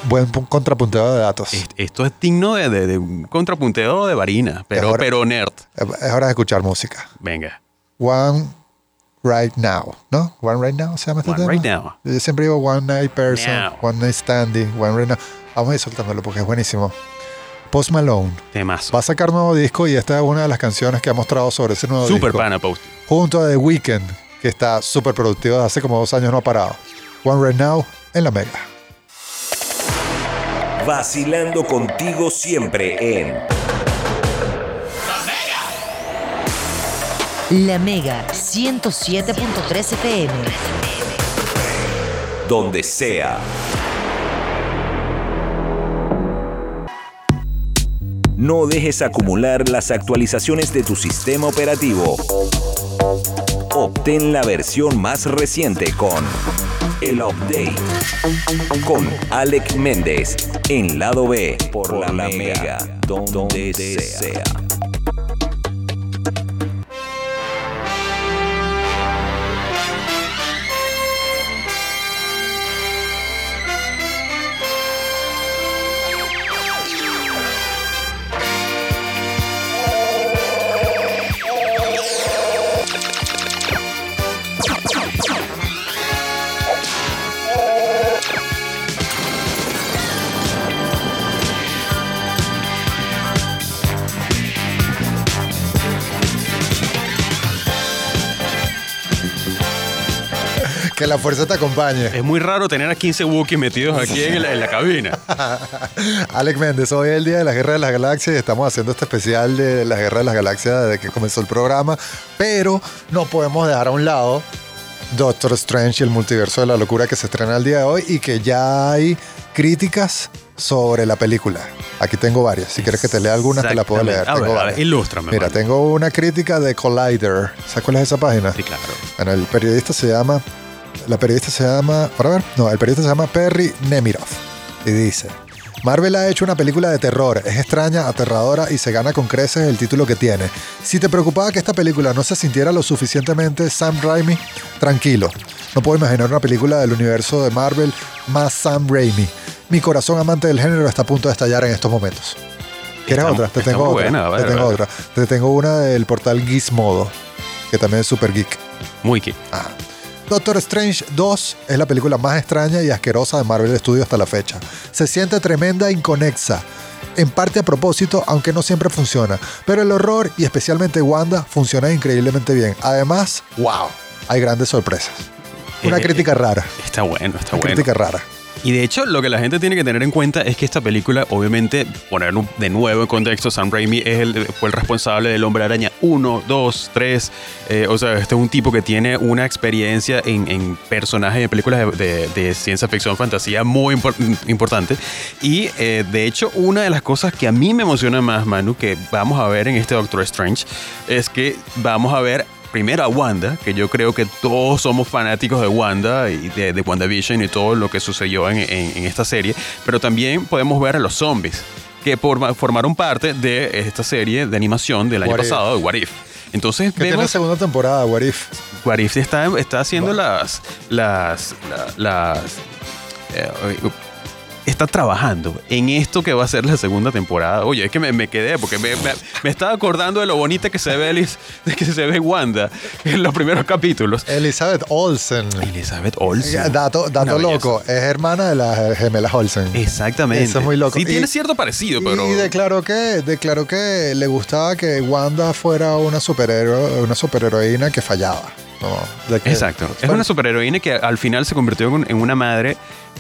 Buen pu- contrapunteo de datos. Est- Esto es digno de, de- de un contrapunteo de varina, pero, nerd. Es hora de escuchar música. Venga. One Right Now, ¿no? One Right Now se llama este One tema. Right Now. Yo siempre digo One Night Person, Now. One Night Standing, One Right Now. Vamos a ir soltándolo porque es buenísimo. Post Malone Temazo. va a sacar nuevo disco y esta es una de las canciones que ha mostrado sobre ese nuevo Super disco. pana post. Junto a The Weeknd, que está súper productivo hace como dos años no ha parado. One Right Now en la Mega. Vacilando contigo siempre en La Mega 107.3 FM. donde sea. No dejes acumular las actualizaciones de tu sistema operativo. Obtén la versión más reciente con el update. Con Alec Méndez en lado B por la Mega, donde sea. La fuerza te acompañe. Es muy raro tener a 15 Wookiees metidos aquí en la, en la cabina. Alex Méndez, hoy es el día de la Guerra de las Galaxias y estamos haciendo este especial de la Guerra de las Galaxias desde que comenzó el programa, pero no podemos dejar a un lado Doctor Strange y el multiverso de la locura que se estrena el día de hoy y que ya hay críticas sobre la película. Aquí tengo varias, si quieres que te lea algunas te la puedo leer. A Tengo ver, a ver, varias. ilústrame, Mira, mano. tengo una crítica de Collider. ¿Sabes cuál es esa página? Sí, claro. Bueno, el periodista se llama. La periodista se llama. Para ver. No, el periodista se llama Perry Nemiroff. Y dice: Marvel ha hecho una película de terror, es extraña, aterradora y se gana con creces el título que tiene. Si te preocupaba que esta película no se sintiera lo suficientemente Sam Raimi, tranquilo. No puedo imaginar una película del universo de Marvel más Sam Raimi. Mi corazón amante del género está a punto de estallar en estos momentos. ¿Quieres Está- otra? Te tengo otra. buena, a ver, te tengo otra. Te tengo una del portal Gizmodo, que también es super geek. Muy que. Ajá. Doctor Strange 2 es la película más extraña y asquerosa de Marvel Studios hasta la fecha. Se siente tremenda e inconexa. En parte a propósito, aunque no siempre funciona. Pero el horror y especialmente Wanda funciona increíblemente bien. Además, wow, hay grandes sorpresas. Una Eh, crítica rara. Está bueno, está Una bueno. crítica rara. Y de hecho, lo que la gente tiene que tener en cuenta es que esta película, obviamente, poner de nuevo en contexto, Sam Raimi es el, fue el responsable del Hombre Araña 1, 2, 3. eh, o sea, este es un tipo que tiene una experiencia en, personajes de películas de, ciencia ficción, fantasía muy impor- importante. Y eh, de hecho, una de las cosas que a mí me emociona más, Manu, que vamos a ver en este Doctor Strange, es que vamos a ver primero a Wanda, que yo creo que todos somos fanáticos de Wanda y de, de WandaVision y todo lo que sucedió en, en- en esta serie, pero también podemos ver a los zombies, que forma- formaron parte de esta serie de animación del año What pasado, de What If. Entonces Que tiene vemos segunda temporada, What If. What If está, está haciendo las. las. la- las. eh, está trabajando en esto que va a ser la segunda temporada. Oye, es que me, me quedé porque me, me- me estaba acordando de lo bonita que se ve Alice, de que se ve Wanda en los primeros capítulos. Elizabeth Olsen. Elizabeth Olsen. Dato, dato belleza. loco, es hermana de las gemelas Olsen. Exactamente. Eso es muy loco. Sí, Y- tiene cierto parecido, pero. Y declaró que, declaró que le gustaba que Wanda fuera una superhéroe, una superheroína que fallaba. Exacto. Es una superheroína que al final se convirtió en una madre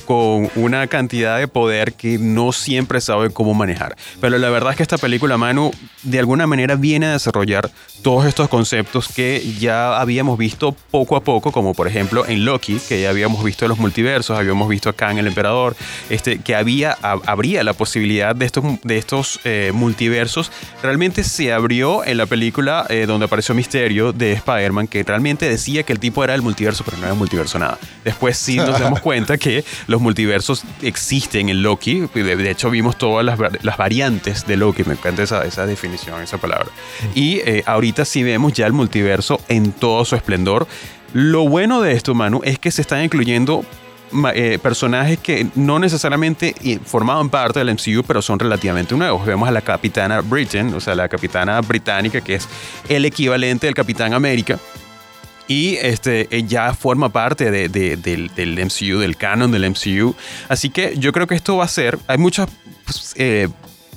con una cantidad de poder que no siempre sabe cómo manejar. Pero la verdad es que esta película, Manu, de alguna manera viene a desarrollar todos estos conceptos que ya habíamos visto poco a poco, como por ejemplo en Loki, que ya habíamos visto los multiversos, habíamos visto acá en El Emperador, este, que había, hab- habría la posibilidad de estos, de estos eh, multiversos. Realmente se abrió en la película eh, donde apareció Misterio de Spider-Man, que realmente decía que el tipo era el multiverso, pero no era multiverso nada. Después sí nos damos cuenta que los multiversos existen en Loki. De, hecho, vimos todas las, las variantes de Loki. Me encanta esa, esa definición, esa palabra. Y eh, ahorita sí vemos ya el multiverso en todo su esplendor. Lo bueno de esto, Manu, es que se están incluyendo eh, personajes que no necesariamente formaban parte del MCU, pero son relativamente nuevos. Vemos a la capitana Britain, o sea, la capitana británica, que es el equivalente del Capitán América. Y este, eh, ya forma parte de- de- del, del MCU, del canon del MCU. Así que yo creo que esto va a ser. Hay muchas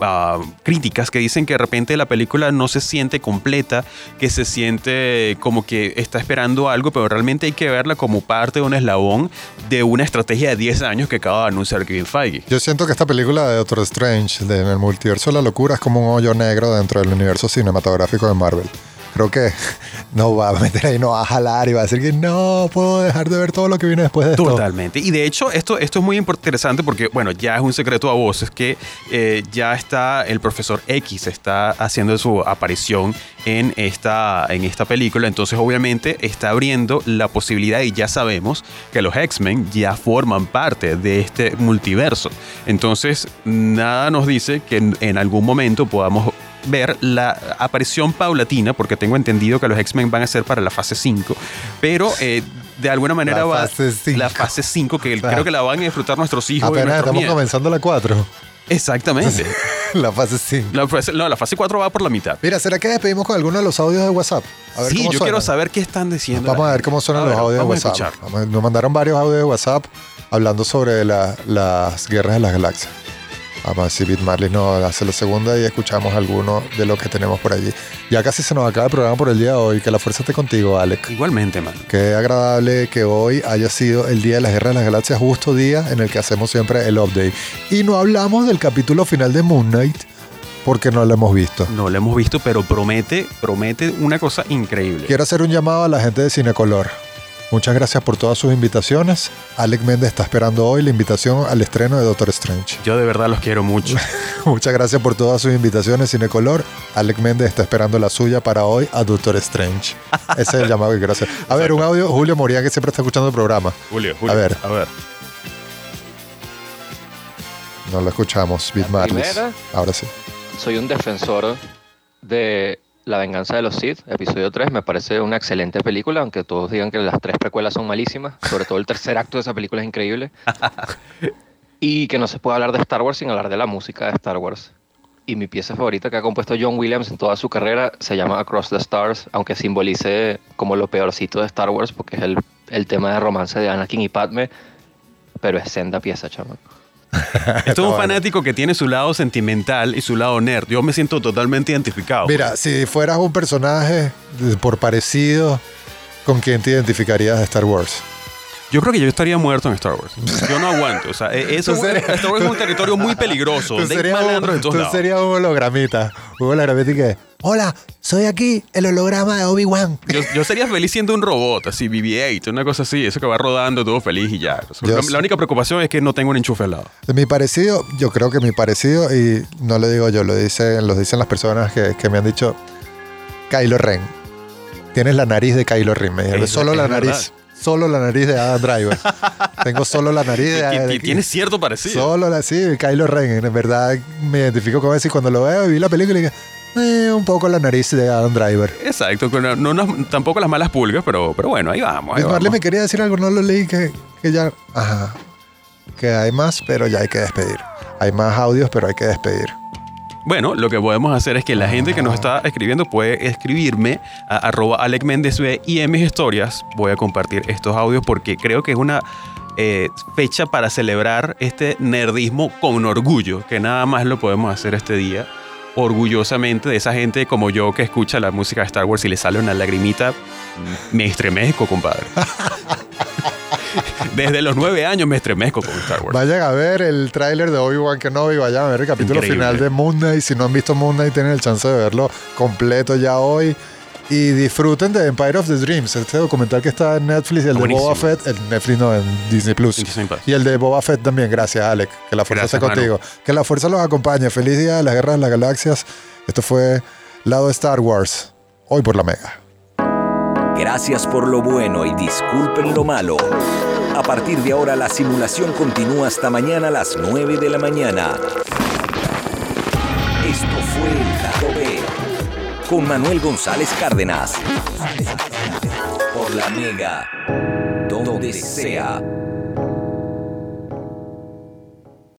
ah, críticas que dicen que de repente la película no se siente completa, que se siente como que está esperando algo, pero realmente hay que verla como parte de un eslabón de una estrategia de 10 años que acaba de anunciar Kevin Feige. Yo siento que esta película de Doctor Strange, de, en el multiverso de la locura, es como un hoyo negro dentro del universo cinematográfico de Marvel. Creo que no va a meter ahí, no va a jalar y va a decir que no puedo dejar de ver todo lo que viene después de esto. Totalmente. Y de hecho, esto, esto es muy interesante porque, bueno, ya es un secreto a voces que eh, ya está el profesor X, está haciendo su aparición en esta, en esta película. Entonces, obviamente, está abriendo la posibilidad y ya sabemos que los X-Men ya forman parte de este multiverso. Entonces, nada nos dice que en algún momento podamos ver la aparición paulatina, porque tengo entendido que los X-Men van a ser para la fase 5, pero eh, de alguna manera La va fase la fase 5, que creo que la van a disfrutar nuestros hijos. y Apenas nuestros estamos comenzando la 4. Exactamente. la fase 5. la, fase, no, la fase 4 va por la mitad. Mira, ¿será que despedimos con alguno de los audios de WhatsApp? A ver Sí, cómo yo suenan. quiero saber qué están diciendo. Vamos a ver cómo suenan los audios de WhatsApp. Nos mandaron varios audios de WhatsApp hablando sobre la- las guerras de las galaxias. Vamos a si Beat Marley nos hace la segunda y escuchamos alguno de lo que tenemos por allí. Ya casi se nos acaba el programa por el día de hoy. Que la fuerza esté contigo, Alec. Igualmente, man. Qué agradable que hoy haya sido el día de las guerras de las galaxias, justo día en el que hacemos siempre el update. Y no hablamos del capítulo final de Moon Knight porque no lo hemos visto. No lo hemos visto, pero promete, promete una cosa increíble. Quiero hacer un llamado a la gente de Cinecolor. Muchas gracias por todas sus invitaciones. Alec Méndez está esperando hoy la invitación al estreno de Doctor Strange. Yo de verdad los quiero mucho. Muchas gracias por todas sus invitaciones, Cinecolor. Alec Méndez está esperando la suya para hoy a Doctor Strange. Ese es el llamado que quiero hacer. A ver, un audio, Julio Moría, que siempre está escuchando el programa. Julio, Julio. A ver. A ver. No lo escuchamos, Marlis. primera. Ahora sí. Soy un defensor de La venganza de los Sith, episodio 3. Me parece una excelente película, aunque todos digan que las tres precuelas son malísimas. Sobre todo el tercer acto de esa película es increíble. y que no se puede hablar de Star Wars sin hablar de la música de Star Wars. Y mi pieza favorita que ha compuesto John Williams en toda su carrera se llama Across the Stars, aunque simbolice como lo peorcito de Star Wars, porque es el, el tema de romance de Anakin y Padme. Pero es senda pieza, chamo. Esto es un fanático que tiene su lado sentimental y su lado nerd. Yo me siento totalmente identificado. Mira, si fueras un personaje por parecido, ¿con quién te identificarías de Star Wars? Yo creo que yo estaría muerto en Star Wars. Yo no aguanto. O sea, eh, eso, serías- Star Wars es un territorio muy peligroso. Tú serías un, tú serías un hologramita. Un hologramita y que, hola, soy aquí el holograma de Obi-Wan. Yo, yo sería feliz siendo un robot, así, BB-8, una cosa así, eso que va rodando todo feliz y ya. La, única preocupación es que no tengo un enchufe al lado. Mi parecido, yo creo que mi parecido, y no lo digo yo, lo dicen, lo dicen las personas que, que me han dicho, Kylo Ren. Tienes la nariz de Kylo Ren. Me dijeron, solo la verdad. nariz. Solo la nariz de Adam Driver. Tengo solo la nariz de, y tiene cierto parecido. Solo la, sí, Kylo Ren. En verdad me identifico con eso y cuando lo veo y vi la película y dije, eh, un poco la nariz de Adam Driver. Exacto, no, no- tampoco las malas pulgas, pero, pero bueno, ahí vamos. ahí Marley vamos. me quería decir algo, no lo leí, que, que ya... Ajá. Que hay más, pero ya hay que despedir. Hay más audios, pero hay que despedir. Bueno, lo que podemos hacer es que la gente que nos está escribiendo puede escribirme a arroba Alec Méndez y en mis historias voy a compartir estos audios porque creo que es una eh, fecha para celebrar este nerdismo con orgullo, que nada más lo podemos hacer este día orgullosamente de esa gente como yo que escucha la música de Star Wars y le sale una lagrimita, me estremezco, compadre. Desde los nueve años me estremezco con Star Wars. Vayan a ver el tráiler de Obi-Wan Kenobi, vayan a ver el capítulo Increíble. final de Moon Knight. Si no han visto Moon Knight, tienen el chance de verlo completo ya hoy. Y disfruten de Empire of the Dreams, este documental que está en Netflix y el de. Boba Fett, el Netflix no, en Disney Plus. En Disney Plus. Y el de Boba Fett también, gracias Alec, que la fuerza Gracias, esté contigo. Que la fuerza los acompañe. Feliz día de las guerras de las galaxias. Esto fue Lado Star Wars, hoy por la Mega. Gracias por lo bueno y disculpen lo malo. A partir de ahora la simulación continúa hasta mañana a las 9 de la mañana. Esto fue el con Manuel González Cárdenas. Por la Mega, donde sea.